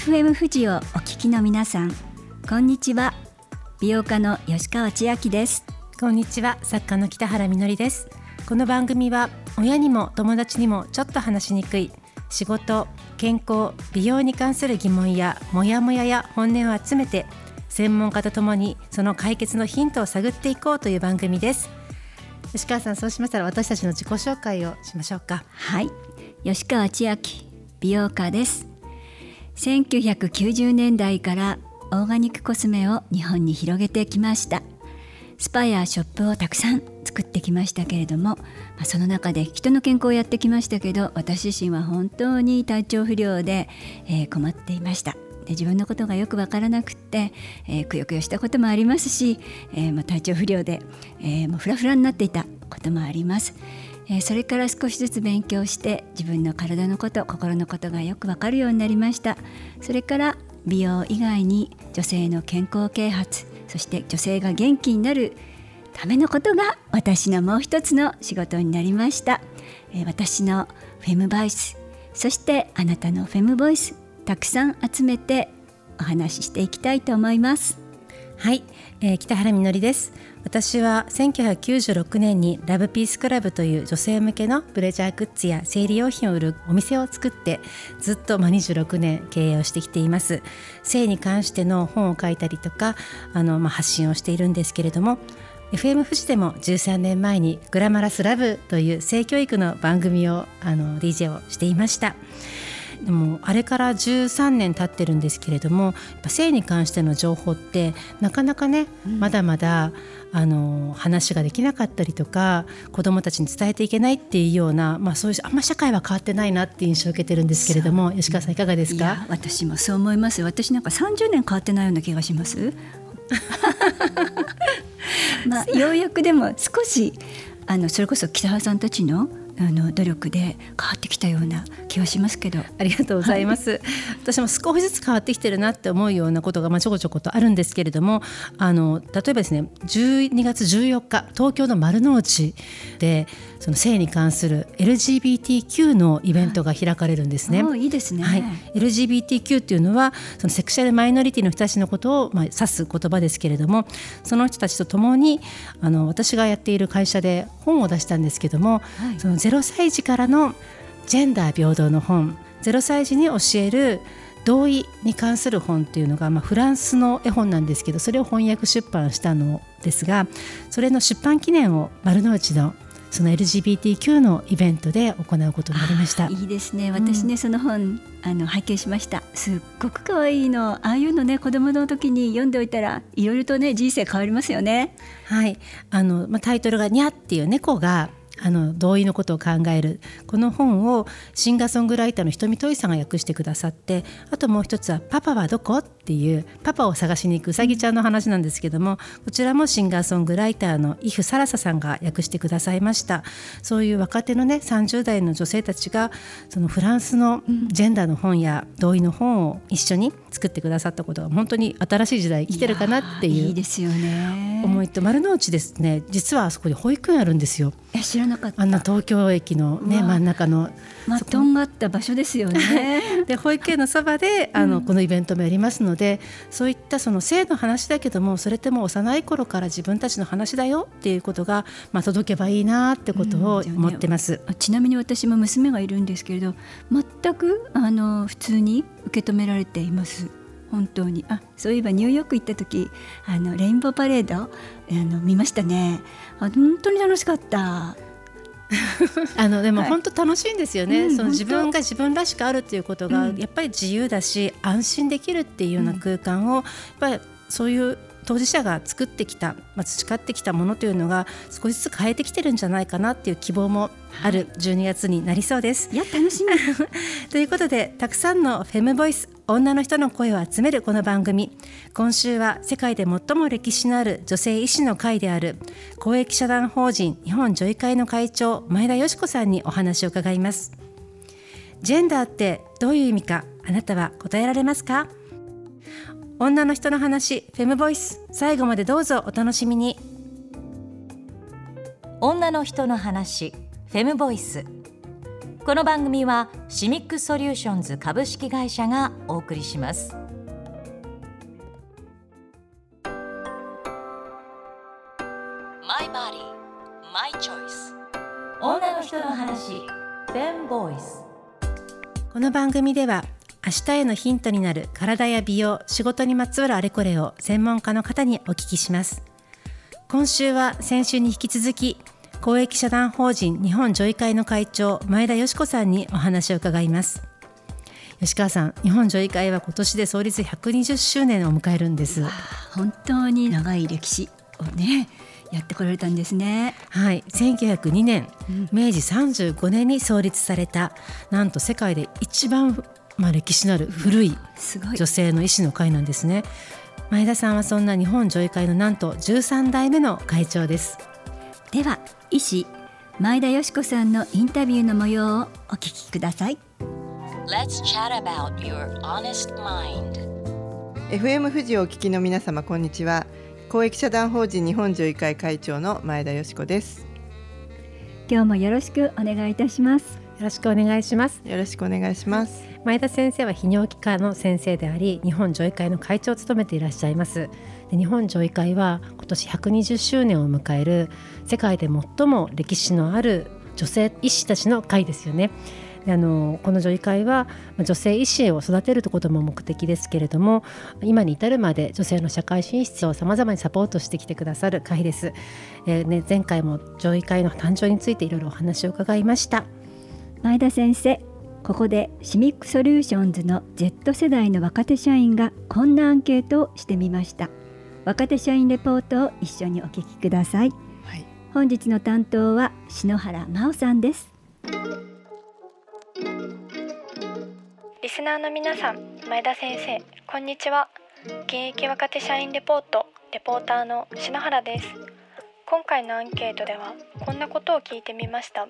FM 富士をお聞きの皆さんこんにちは。美容家の吉川千秋です。こんにちは。作家の北原みのりです。この番組は親にも友達にもちょっと話しにくい仕事健康美容に関する疑問やモヤモヤや本音を集めて専門家とともにその解決のヒントを探っていこうという番組です。吉川さんそうしましたら私たちの自己紹介をしましょうか。はい。吉川千秋美容家です1990年代からオーガニックコスメを日本に広げてきましたスパやショップをたくさん作ってきましたけれども、ま、その中で人の健康をやってきましたけど私自身は本当に体調不良で、え、困っていましたで自分のことがよく分からなくって、え、くよくよしたこともありますし、え、ま、体調不良で、えー、もうフラフラになっていたこともあります。えそれから少しずつ勉強して自分の体のこと心のことがよくわかるようになりました。それから美容以外に女性の健康啓発そして女性が元気になるためのことが私のもう一つの仕事になりました、え私のフェムバイスそしてあなたのフェムボイスたくさん集めてお話ししていきたいと思います。はい、えー、北原みのりです。私は1996年にラブピースクラブという女性向けのブレジャーグッズや生理用品を売るお店を作ってずっとま26年経営をしてきています。性に関しての本を書いたりとかあのまあ発信をしているんですけれども FM 富士でも13年前にグラマラスラブという性教育の番組をあの DJ をしていました。でもあれから13年経ってるんですけれども性に関しての情報ってなかなかね、うん、まだまだあの話ができなかったりとか子どもたちに伝えていけないっていうような、まあ、そういうあんま社会は変わってないなっていう印象を受けてるんですけれども吉川さんいかがですか？私もそう思います。私なんか30年変わってないような気がします。まあようやくでも少しあのそれこそ北原さんたちのあの努力で変わってきたような気はしますけど。ありがとうございます、はい、私も少しずつ変わってきてるなって思うようなことがまあちょこちょことあるんですけれどもあの例えばですね12月14日東京の丸の内でその性に関する LGBTQ のイベントが開かれるんですね。い。いですね、はい、LGBTQ っていうのはそのセクシャルマイノリティの人たちのことをまあ指す言葉ですけれどもその人たちと共にあの私がやっている会社で本を出したんですけども、はい、その0歳児からのジェンダー平等の本0歳児に教える同意に関する本っていうのが、まあ、フランスの絵本なんですけどそれを翻訳出版したのですがそれの出版記念を丸の内のその LGBTQ のイベントで行うことになりました。いいですね。私ね、うん、その本あの拝見しました。すっごく可愛いの。ああいうのね子供の時に読んでおいたらいろいろとね人生変わりますよね。はい。あの、まあ、タイトルが「にゃ」っていう猫があの同意のことを考えるこの本をシンガーソングライターの瞳といさんが訳してくださってあともう一つは「パパはどこ?」っていうパパを探しに行くうさぎちゃんの話なんですけどもこちらもシンガーソングライターのイフ・サラサさんが訳してくださいましたそういう若手のね30代の女性たちがそのフランスのジェンダーの本や同意の本を一緒に作ってくださったことが本当に新しい時代来てるかなっていう思いと丸の内ですね実はあそこに保育園あるんですよ。え知らなかったあんな東京駅のね真ん中のまあ、とんがった場所ですよね。で保育園のそばであの、うん、このイベントもやりますのでそういったその性の話だけどもそれってもう幼い頃から自分たちの話だよっていうことが、まあ、届けばいいなってことを思ってます、うん、ちなみに私も娘がいるんですけれど全くあの普通に受け止められています。本当に。あそういえばニューヨーク行った時あのレインボーパレードあの見ましたね。あ本当に楽しかった。あのでも本当楽しいんですよね、はい、その自分が自分らしくあるっていうことがやっぱり自由だし、安心できるっていうような空間をやっぱりそういう当事者が作ってきた、まあ、培ってきたものというのが少しずつ変えてきてるんじゃないかなっていう希望もある12月になりそうです。いや楽しみ。ということでたくさんのフェムボイス女の人の声を集めるこの番組。今週は世界で最も歴史のある女性医師の会である公益社団法人日本女医会の会長前田佳子さんにお話を伺います。ジェンダーってどういう意味かあなたは答えられますか？女の人の話フェムボイス最後までどうぞお楽しみに。女の人の話フェムボイス。この番組はシミックソリューションズ株式会社がお送りします。マイバディマイチョイス女の人の話フェンボイスこの番組では明日へのヒントになる体や美容仕事にまつわるあれこれを専門家の方にお聞きします。今週は先週に引き続き公益社団法人日本女医会の会長前田よし子さんにお話を伺います。吉川さん日本女医会は今年で創立120周年を迎えるんです。本当に長い歴史をねやってこられたんですね。はい1902年、うん、明治35年に創立されたなんと世界で一番まあ歴史のある古い女性の医師の会なんですね。前田さんはそんな日本女医会のなんと13代目の会長ですでは医師前田よし子さんのインタビューの模様をお聞きください。Let's chat about your honest mind. FM 富士をお聞きの皆様こんにちは。公益社団法人日本女医会会長の前田よし子です。今日もよろしくお願いいたします。よろしくお願いします。よろしくお願いします前田先生は泌尿器科の先生であり日本女医会の会長を務めていらっしゃいます。で日本女医会は今年120周年を迎える世界で最も歴史のある女性医師たちの会ですよね。あのこの女医会は女性医師を育てるとことも目的ですけれども今に至るまで女性の社会進出をさまざまにサポートしてきてくださる会です、えーね、前回も女医会の誕生についていろいろお話を伺いました。前田先生ここでシミックソリューションズの Z 世代の若手社員がこんなアンケートをしてみました。若手社員レポートを一緒にお聞きください、はい、本日の担当は篠原真央さんです。リスナーの皆さん前田先生こんにちは。現役若手社員レポートレポーターの篠原です。今回のアンケートではこんなことを聞いてみました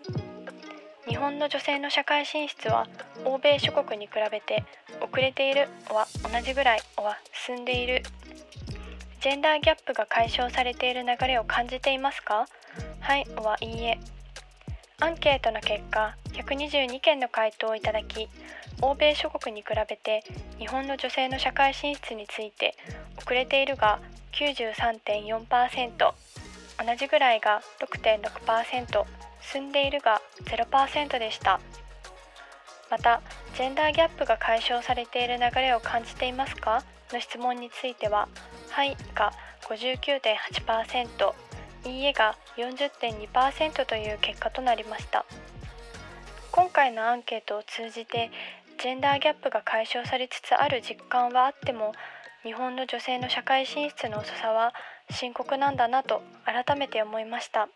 日本の女性の社会進出は欧米諸国に比べて遅れているは同じぐらいは進んでいる。ジェンダーギャップが解消されている流れを感じていますか？はいはいいえ。アンケートの結果122件の回答をいただき欧米諸国に比べて日本の女性の社会進出について遅れているが93.4%同じぐらいが6.6%進んでいるが0%でした。またジェンダーギャップが解消されている流れを感じていますか？の質問についてははいが59.8%いいえが40.2%という結果となりました。今回のアンケートを通じてジェンダーギャップが解消されつつある実感はあっても日本の女性の社会進出の遅さは深刻なんだなと改めて思いました。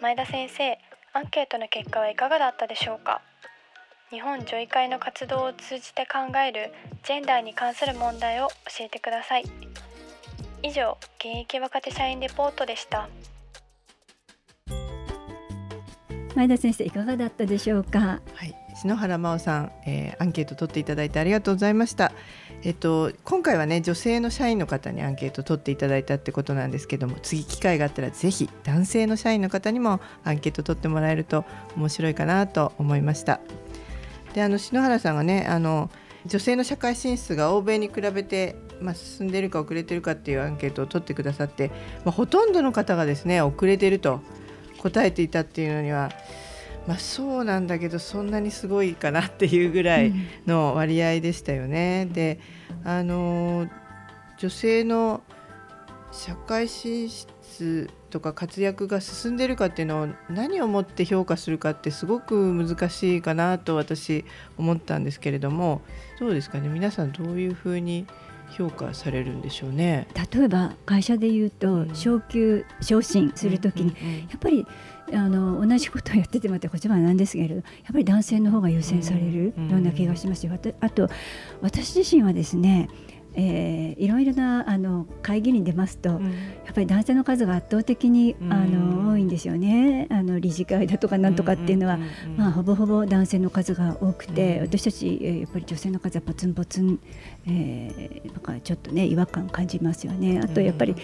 前田先生アンケートの結果はいかがだったでしょうか？日本女医会の活動を通じて考えるジェンダーに関する問題を教えてください。以上現役若手社員レポートでした。前田先生いかがだったでしょうか？はい篠原真央さん、えー、アンケート取っていただいてありがとうございましたえっと、今回はね女性の社員の方にアンケートを取っていただいたってことなんですけども次機会があったらぜひ男性の社員の方にもアンケートを取ってもらえると面白いかなと思いました。であの篠原さんがねあの女性の社会進出が欧米に比べて、まあ、進んでいるか遅れているかっていうアンケートを取ってくださって、まあ、ほとんどの方がですね遅れていると答えていたっていうのには、まあ、そうなんだけどそんなにすごいかなっていうぐらいの割合でしたよね。であの女性の社会進出とか活躍が進んでるかっていうのを何をもって評価するかってすごく難しいかなと私思ったんですけれどもどうですかね？皆さんどういうふうに評価されるんでしょうね例えば会社でいうと昇給昇進するときにやっぱりあの同じことをやっててまた言葉なんですけれどやっぱり男性の方が優先されるような気がしますよ。あと私自身はですねえー、いろいろなあの会議に出ますと、うん、やっぱり男性の数が圧倒的に、あの多いんですよね。あの理事会だとかなんとかっていうのは、まあ、ほぼほぼ男性の数が多くて、私たち、えー、やっぱり女性の数はポツンポツン、えー、なんかちょっとね違和感感じますよね。あとやっぱり、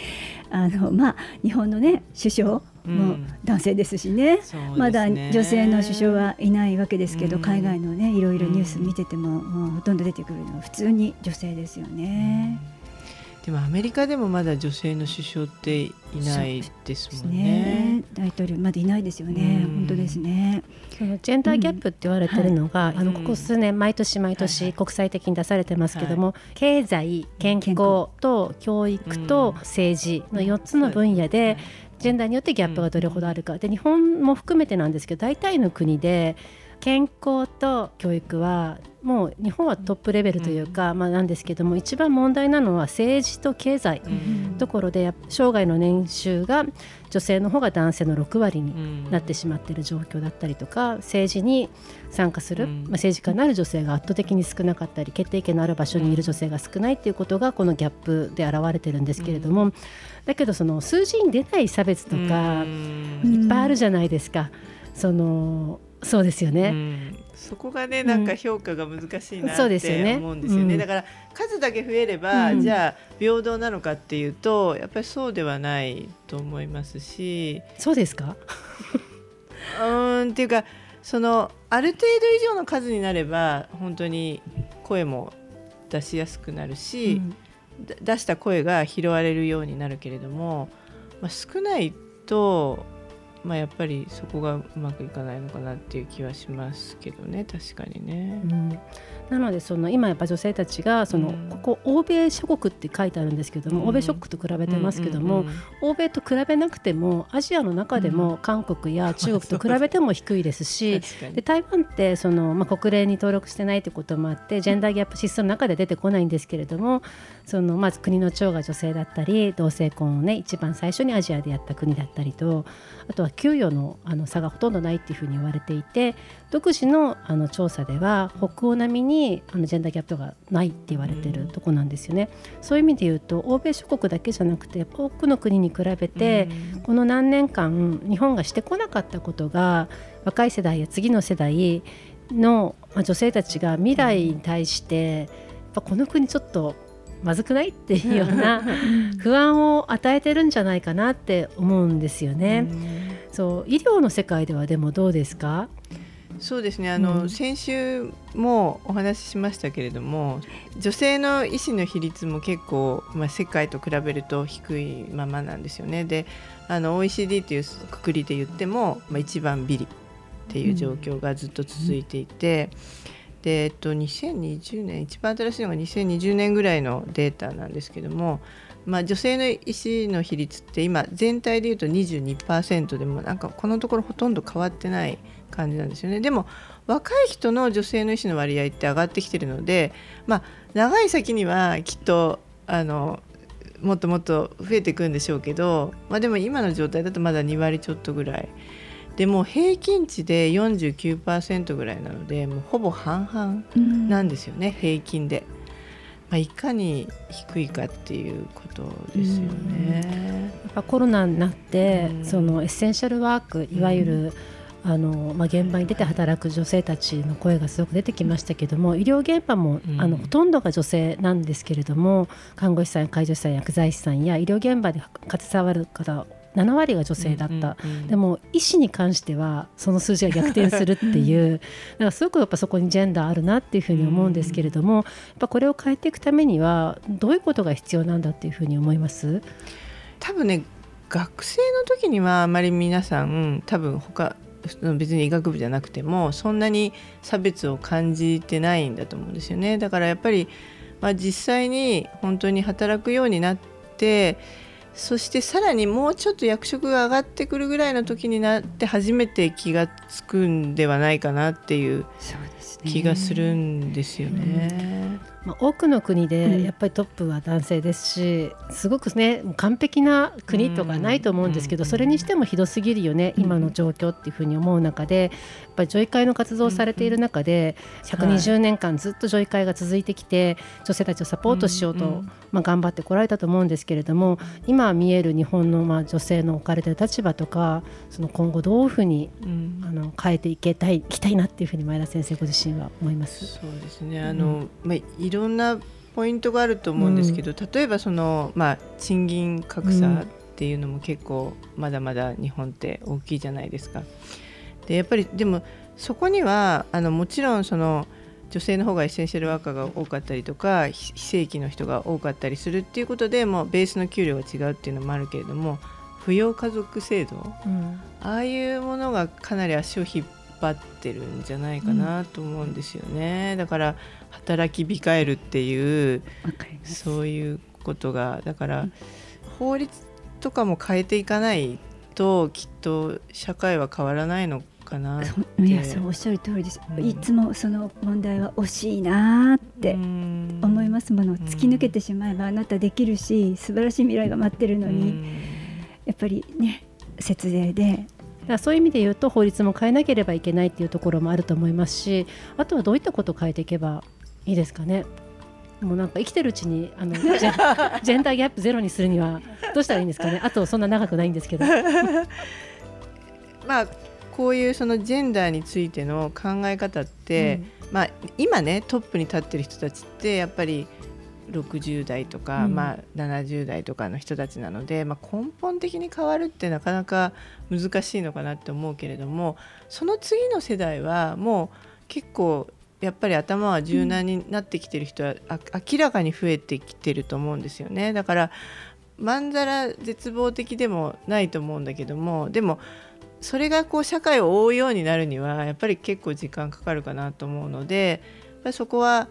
あのまあ、日本のね首相も男性ですしね。うん、まだ女性の首相はいないわけですけど、うん、海外のねいろいろニュース見てても,、もうほとんど出てくるのは普通に女性ですよね。でもアメリカでもまだ女性の首相っていないですもんね。ね。大統領まだいないですよね。本当ですね。そのジェンダーギャップって言われてるのが、うん。はい、あのここ数年毎年毎年国際的に出されてますけども、はい、経済、健康と教育と政治の4つの分野で、ジェンダーによってギャップがどれほどあるか。で日本も含めてなんですけど大体の国で健康と教育はもう日本はトップレベルというか、うん、まあ、なんですけども一番問題なのは政治と経済。ところで生涯の年収が女性の方が男性の6割になってしまっている状況だったりとか政治に参加する、まあ、政治家になる女性が圧倒的に少なかったり決定権のある場所にいる女性が少ないということがこのギャップで現れてるんですけれどもだけどその数字に出ない差別とかいっぱいあるじゃないですか。そのそうですよね、うん、そこがねなんか評価が難しいなって思うんですよね。うんよね。だから数だけ増えれば、うん、じゃあ平等なのかっていうとやっぱりそうではないと思いますし。そうですか？うんっていうかそのある程度以上の数になれば本当に声も出しやすくなるし、出した声が拾われるようになるけれども、まあ、少ないとまあ、やっぱりそこがうまくいかないのかなっていう気はしますけどね確かにね。うん、なのでその今やっぱ女性たちがその、うん、ここ欧米諸国って書いてあるんですけども、うん、欧米諸国と比べてますけども、欧米と比べなくてもアジアの中でも韓国や 中国と比べても低いですし、で台湾ってその、まあ、国連に登録してないということもあってジェンダーギャップ指数の中で出てこないんですけれどもそのまず国の長が女性だったり同性婚をね一番最初にアジアでやった国だったりとあとは給与のあの差がほとんどないっていうふうに言われていて独自のあの調査では北欧並みにあのジェンダーギャップがないって言われてるとこなんですよね。そういう意味で言うと欧米諸国だけじゃなくて多くの国に比べてこの何年間日本がしてこなかったことが若い世代や次の世代の女性たちが未来に対してやっぱこの国ちょっとまずくないっていうような 不安を与えてるんじゃないかなって思うんですよね。そう医療の世界ではでもどうですか？そうですねあの、うん、先週もお話ししましたけれども女性の医師の比率も結構、まあ、世界と比べると低いままなんですよね。であの OECD というくくりで言っても、まあ、一番ビリっていう状況がずっと続いていて。うんで、えっと、2020年一番新しいのが2020年ぐらいのデータなんですけども、まあ、女性の医師の比率って今全体でいうと22%でもなんかこのところほとんど変わってない感じなんですよね。でも若い人の女性の医師の割合って上がってきてるので、まあ、長い先にはきっとあのもっともっと増えていくんでしょうけど、まあ、でも今の状態だとまだ2割ちょっとぐらい。でも平均値で49%ぐらいなのでもうほぼ半々なんですよね、うん、平均で、まあ、いかに低いかっていうことですよね。うん、やっぱコロナになって、うん、そのエッセンシャルワークいわゆる、あのまあ、現場に出て働く女性たちの声がすごく出てきましたけども医療現場も、あのほとんどが女性なんですけれども看護師さん介助士さん薬剤師さんや医療現場で携わる方7割が女性だった、うんうんうん、でも医師に関してはその数字が逆転するっていう。だからすごくやっぱそこにジェンダーあるなっていうふうに思うんですけれども、やっぱこれを変えていくためにはどういうことが必要なんだっていうふうに思います？多分ね学生の時にはあまり皆さん多分他別に医学部じゃなくてもそんなに差別を感じてないんだと思うんですよね。だからやっぱり、まあ、実際に本当に働くようになってそしてさらにもうちょっと役職が上がってくるぐらいの時になって初めて気が付くんではないかなっていう。気がするんですよね。まあ、多くの国でやっぱりトップは男性ですし、すごくね完璧な国とかないと思うんですけど、それにしてもひどすぎるよね、今の状況っていうふうに思う中でやっぱり女医会の活動をされている中で120年間ずっと女医会が続いてきて女性たちをサポートしようと、まあ、頑張ってこられたと思うんですけれども今見える日本のまあ女性の置かれている立場とかその今後どういうふうに、あの変えていけたいいきたいなっていうふうに前田先生ご自身は思います。そうですねあの、まあいろんなポイントがあると思うんですけど、うん、例えばその、まあ、賃金格差っっていうのも結構まだまだ日本って大きいじゃないですか。でやっぱりでもそこにはあのもちろんその女性の方がエッセンシャルワーカーが多かったりとか非正規の人が多かったりするっていうことでもうベースの給料が違うっていうのもあるけれども扶養家族制度、うん、ああいうものがかなり足を引っ張ってるんじゃないかなと思うんですよね、うん、だから働き控えるっていうそういうことがだから、法律とかも変えていかないときっと社会は変わらないのかないやそうおっしゃる通りです、うん、いつもその問題は惜しいなって思います。もの突き抜けてしまえばあなたできるし素晴らしい未来が待ってるのに。やっぱりね節税でだそういう意味で言うと法律も変えなければいけないっていうところもあると思いますしあとはどういったことを変えていけばいいですかね。もうなんか生きてるうちにあの ジェンダーギャップゼロにするにはどうしたらいいんですかねあとそんな長くないんですけど。まあこういうそのジェンダーについての考え方って、うん、まあ、今ねトップに立ってる人たちってやっぱり60代とか、うん、まあ、70代とかの人たちなので、まあ、根本的に変わるってなかなか難しいのかなって思うけれどもその次の世代はもう結構やっぱり頭は柔軟になってきてる人は、明らかに増えてきてると思うんですよね。だからまんざら絶望的でもないと思うんだけどもでもそれがこう社会を覆うようになるにはやっぱり結構時間かかるかなと思うのでそこは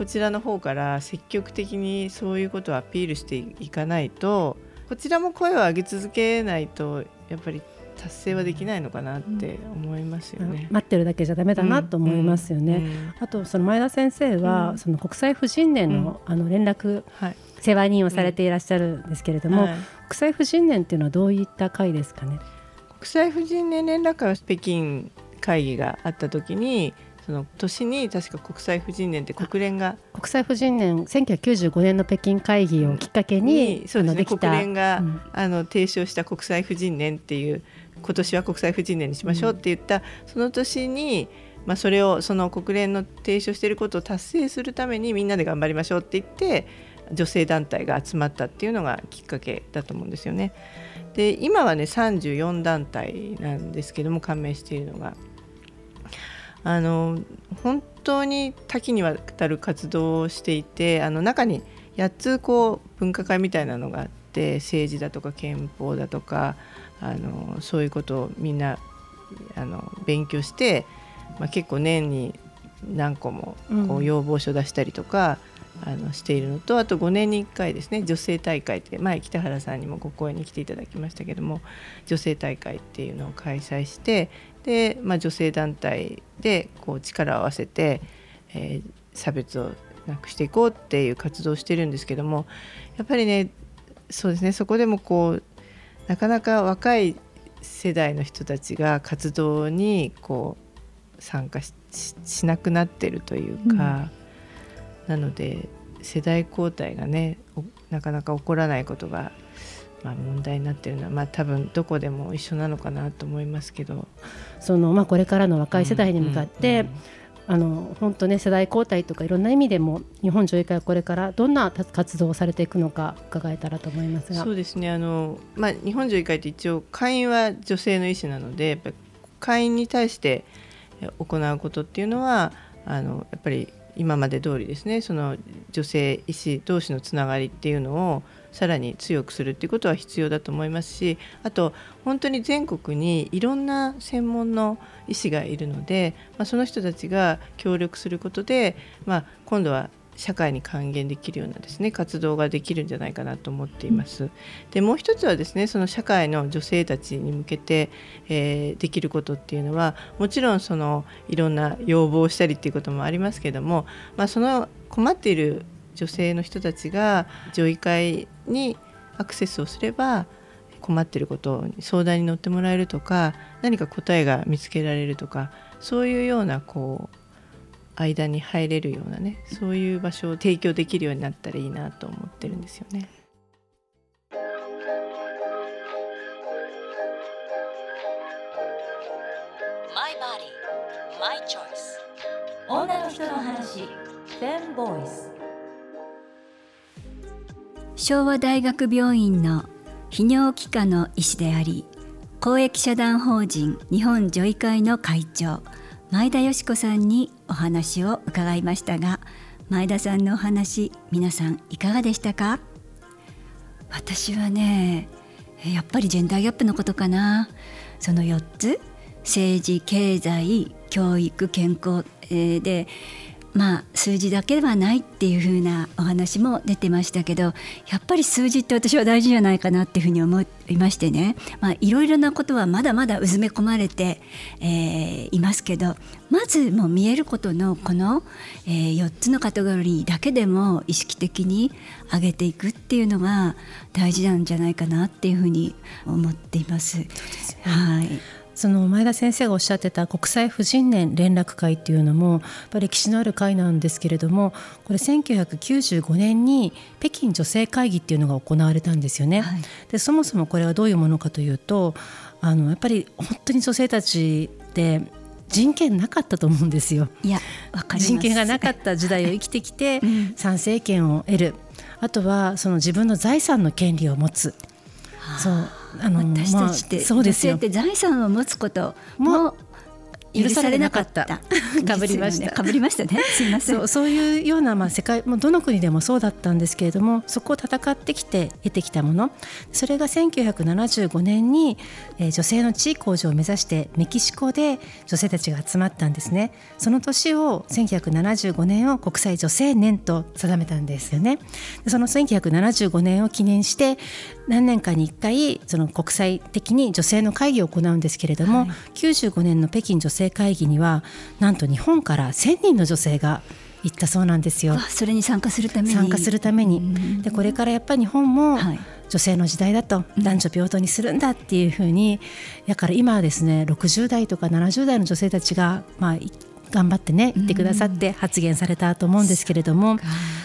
こちらの方から積極的にそういうことをアピールしていかないとこちらも声を上げ続けないとやっぱり達成はできないのかなって思いますよね。うん、待ってるだけじゃダメだなと思いますよね。うん。うん、あとその前田先生は、その国際婦人年の、あの連絡、はい、世話人をされていらっしゃるんですけれども、はい、国際婦人年っていうのはどういった会ですかね？国際婦人年連絡会は北京会議があった時にその年に確か国際婦人年って国連が国際婦人年1995年の北京会議をきっかけに、うん、そうですね国連が、うん、あの提唱した国際婦人年っていう今年は国際婦人年にしましょうって言った、うん、その年に、まあ、それをその国連の提唱していることを達成するためにみんなで頑張りましょうって言って女性団体が集まったっていうのがきっかけだと思うんですよね。で今はね34団体なんですけども加盟しているのがあの本当に多岐にわたる活動をしていてあの中に8つこう分科会みたいなのがあって政治だとか憲法だとかあのそういうことをみんなあの勉強して、まあ、結構年に何個もこう要望書出したりとか、あのしているのとあと5年に1回ですね女性大会って前北原さんにもご講演に来ていただきましたけども女性大会っていうのを開催してで、まあ、女性団体でこう力を合わせて、えー、差別をなくしていこうっていう活動をしてるんですけどもやっぱりねそうですねそこでもこうなかなか若い世代の人たちが活動にこう参加しなくなってるというか。うんなので世代交代がねなかなか起こらないことが、まあ、問題になっているのは、まあ、多分どこでも一緒なのかなと思いますけど。その、まあ、これからの若い世代に向かって、あの本当ね世代交代とかいろんな意味でも日本女医会はこれからどんな活動をされていくのか伺えたらと思いますが。そうですね。あの、まあ、日本女医会って一応会員は女性の医師なのでやっぱ会員に対して行うことっていうのはあのやっぱり今まで通りですね。その女性医師同士のつながりっていうのをさらに強くするっていうことは必要だと思いますしあと本当に全国にいろんな専門の医師がいるので、まあ、その人たちが協力することで、まあ、今度は社会に還元できるようなですね活動ができるんじゃないかなと思っています。でもう一つはですねその社会の女性たちに向けて、えー、できることっていうのはもちろんそのいろんな要望をしたりっていうこともありますけども、まあ、その困っている女性の人たちが女医会にアクセスをすれば困ってることに相談に乗ってもらえるとか何か答えが見つけられるとかそういうようなこう間に入れるようなねそういう場所を提供できるようになったらいいなと思ってるんですよね。女の人の話ボイス昭和大学病院の泌尿器科の医師であり公益社団法人日本女医会の会長前田よし子さんにお話を伺いましたが前田さんのお話皆さんいかがでしたか？私はねやっぱりジェンダーギャップのことかな。その4つ政治経済教育健康、え、でまあ数字だけではないっていう風なお話も出てましたけどやっぱり数字って私は大事じゃないかなっていうふうに思いましてね。まあいろいろなことはまだまだうずめ込まれて、えー、いますけどまずもう見えることのこの、えー、4つのカテゴリーだけでも意識的に上げていくっていうのが大事なんじゃないかなっていうふうに思っています。はいその前田先生がおっしゃってた国際婦人年連絡会っていうのも歴史のある会なんですけれどもこれ1995年に北京女性会議っていうのが行われたんですよね。はい、でそもそもこれはどういうものかというとあのやっぱり本当に女性たちって人権なかったと思うんですよ。いや人権がなかった時代を生きてきて、参政権を得るあとはその自分の財産の権利を持つ。そうあの私たちって、まあ、そうですよ。って財産を持つことも許されなかった。かぶ りました。かぶりましたね。すみません。そうそういうようなまあ世界もどの国でもそうだったんですけれども、そこを戦ってきて得てきたもの、それが1975年に、えー、女性の地位向上を目指してメキシコで女性たちが集まったんですね。その年を1975年を国際女性年と定めたんですよね。その1975年を記念して何年かに1回その国際的に女性の会議を行うんですけれども、はい、95年の北京女性性会議にはなんと日本から1000人の女性が行ったそうなんですよ。それに参加するために。参加するために、でこれからやっぱり日本も女性の時代だと、男女平等にするんだっていうふうにだから今はですね60代とか70代の女性たちが、まあ、頑張ってね言ってくださって発言されたと思うんですけれども、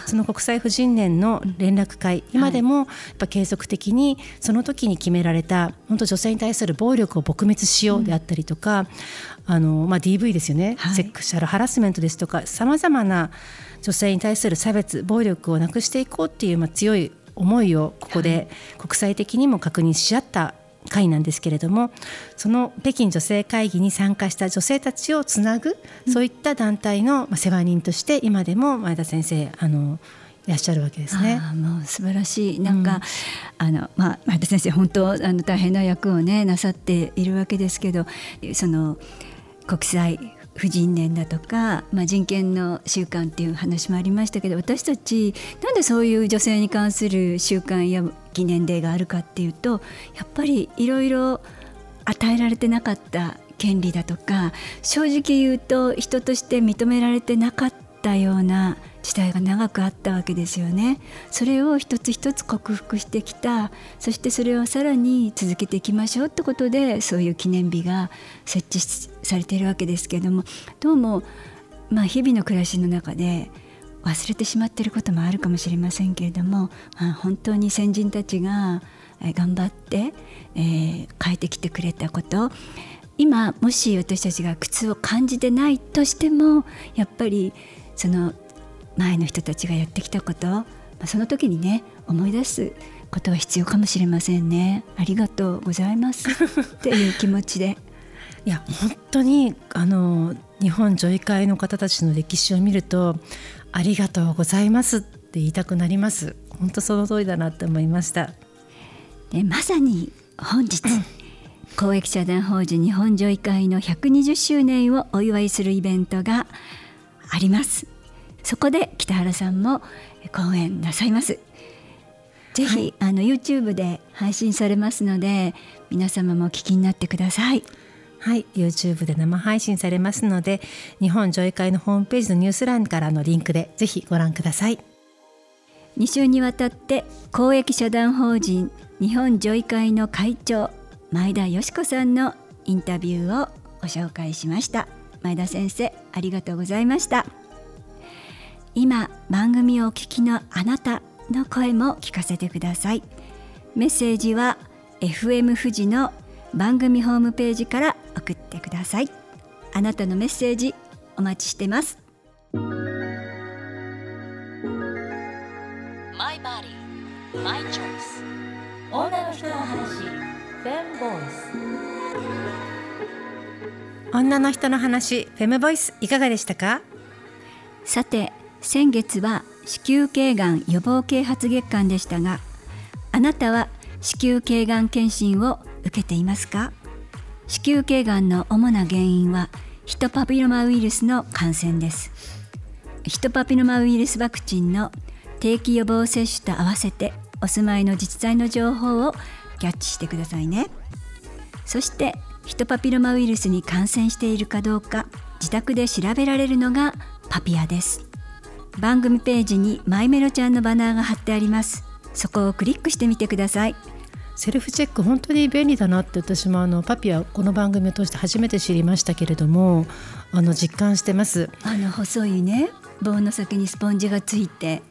その国際婦人年の連絡会今でもやっぱ継続的にその時に決められた本当女性に対する暴力を撲滅しようであったりとか、あのまあ、DV ですよね、セクシャルハラスメントですとかさまざまな女性に対する差別暴力をなくしていこうっていう、まあ、強い思いをここで国際的にも確認し合った会なんですけれどもその北京女性会議に参加した女性たちをつなぐ、うん、そういった団体の世話人として今でも前田先生あのいらっしゃるわけですね。もう素晴らしい。なんか、うん、あのまあ前田先生本当あの大変な役をねなさっているわけですけどその国際婦人年だとか、まあ、人権の習慣っていう話もありましたけど私たちなんでそういう女性に関する習慣や記念デーがあるかっていうとやっぱりいろいろ与えられてなかった権利だとか正直言うと人として認められてなかったような時代が長くあったわけですよね。それを一つ一つ克服してきた。そしてそれをさらに続けていきましょうってことでそういう記念日が設置されているわけですけれども。どうもまあ日々の暮らしの中で忘れてしまっていることもあるかもしれませんけれども、まあ、本当に先人たちが頑張って、えー、変えてきてくれたこと。今もし私たちが苦痛を感じてないとしてもやっぱりその前の人たちがやってきたこと、まあ、その時にね思い出すことは必要かもしれませんね。ありがとうございます。っていう気持ちで。いや本当にあの日本女医会の方たちの歴史を見るとありがとうございますって言いたくなります。本当その通りだなって思いました。でまさに本日 公益社団法人日本女医会の120周年をお祝いするイベントがありますそこで北原さんも講演なさいます。ぜひ、はい、あの YouTube で配信されますので皆様もお聞きになってください。はい。YouTube で生配信されますので日本女医会のホームページのニュース欄からのリンクでぜひご覧ください。2週にわたって公益社団法人日本女医会の会長前田よし子さんのインタビューをご紹介しました。前田先生ありがとうございました今番組をお聞きのあなたの声も聞かせてください。メッセージは FM 富士の番組ホームページから送ってください。あなたのメッセージお待ちしてます。マイバディマイチョイス女の人のフェムボイス女の人の話フェムボイスいかがでしたか？さて先月は子宮頸がん予防啓発月間でしたがあなたは子宮頸がん検診を受けていますか？子宮頸がんの主な原因はヒトパピロマウイルスの感染です。ヒトパピロマウイルスワクチンの定期予防接種と合わせてお住まいの自治体の情報をキャッチしてくださいね。そしてヒトパピロマウイルスに感染しているかどうか自宅で調べられるのがパピアです。番組ページにマイメロちゃんのバナーが貼ってあります。そこをクリックしてみてください。セルフチェック本当に便利だなって私もあのパピはこの番組を通して初めて知りましたけれどもあの実感してます。あの細いね棒の先にスポンジがついて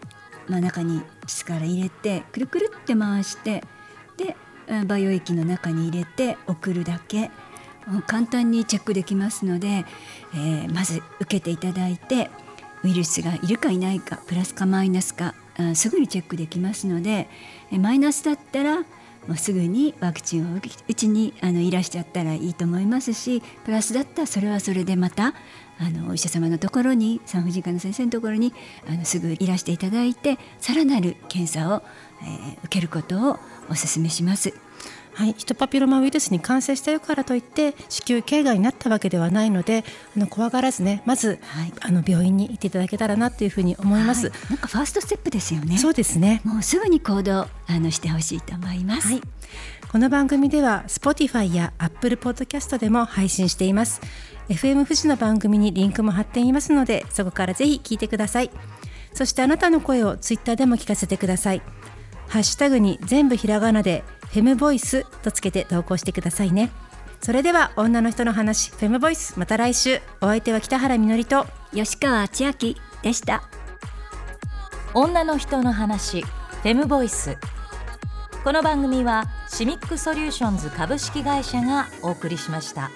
真ん中にら入れてくるくるって回してでうん培養液の中に入れて送るだけ。うん簡単にチェックできますので、えーまず受けていただいてウイルスがいるかいないかプラスかマイナスかすぐにチェックできますのでマイナスだったらもうすぐにワクチンを受けうちにあのいらしちゃったらいいと思いますしプラスだったらそれはそれでまたあのお医者様のところに産婦人科の先生のところにあのすぐいらしていただいてさらなる検査を、えー受けることをお勧めします。はい、ヒトパピロマウイルスに感染したよからといって子宮頸がんになったわけではないのであの怖がらずねまず、はい。あの病院に行っていただけたらなというふうに思います、はい。なんかファーストステップですよね。そうですね。もうすぐに行動あのしてほしいと思います。はい、この番組では Spotify や Apple Podcast でも配信しています。FM 富士の番組にリンクも貼っていますのでそこからぜひ聞いてください。そしてあなたの声を Twitter でも聞かせてください。ハッシュタグに全部ひらがなでフェムボイスとつけて投稿してくださいねそれでは女の人の話フェムボイスまた来週お相手は北原みのりと吉川千秋でした。女の人の話フェムボイスこの番組はシミックソリューションズ株式会社がお送りしました。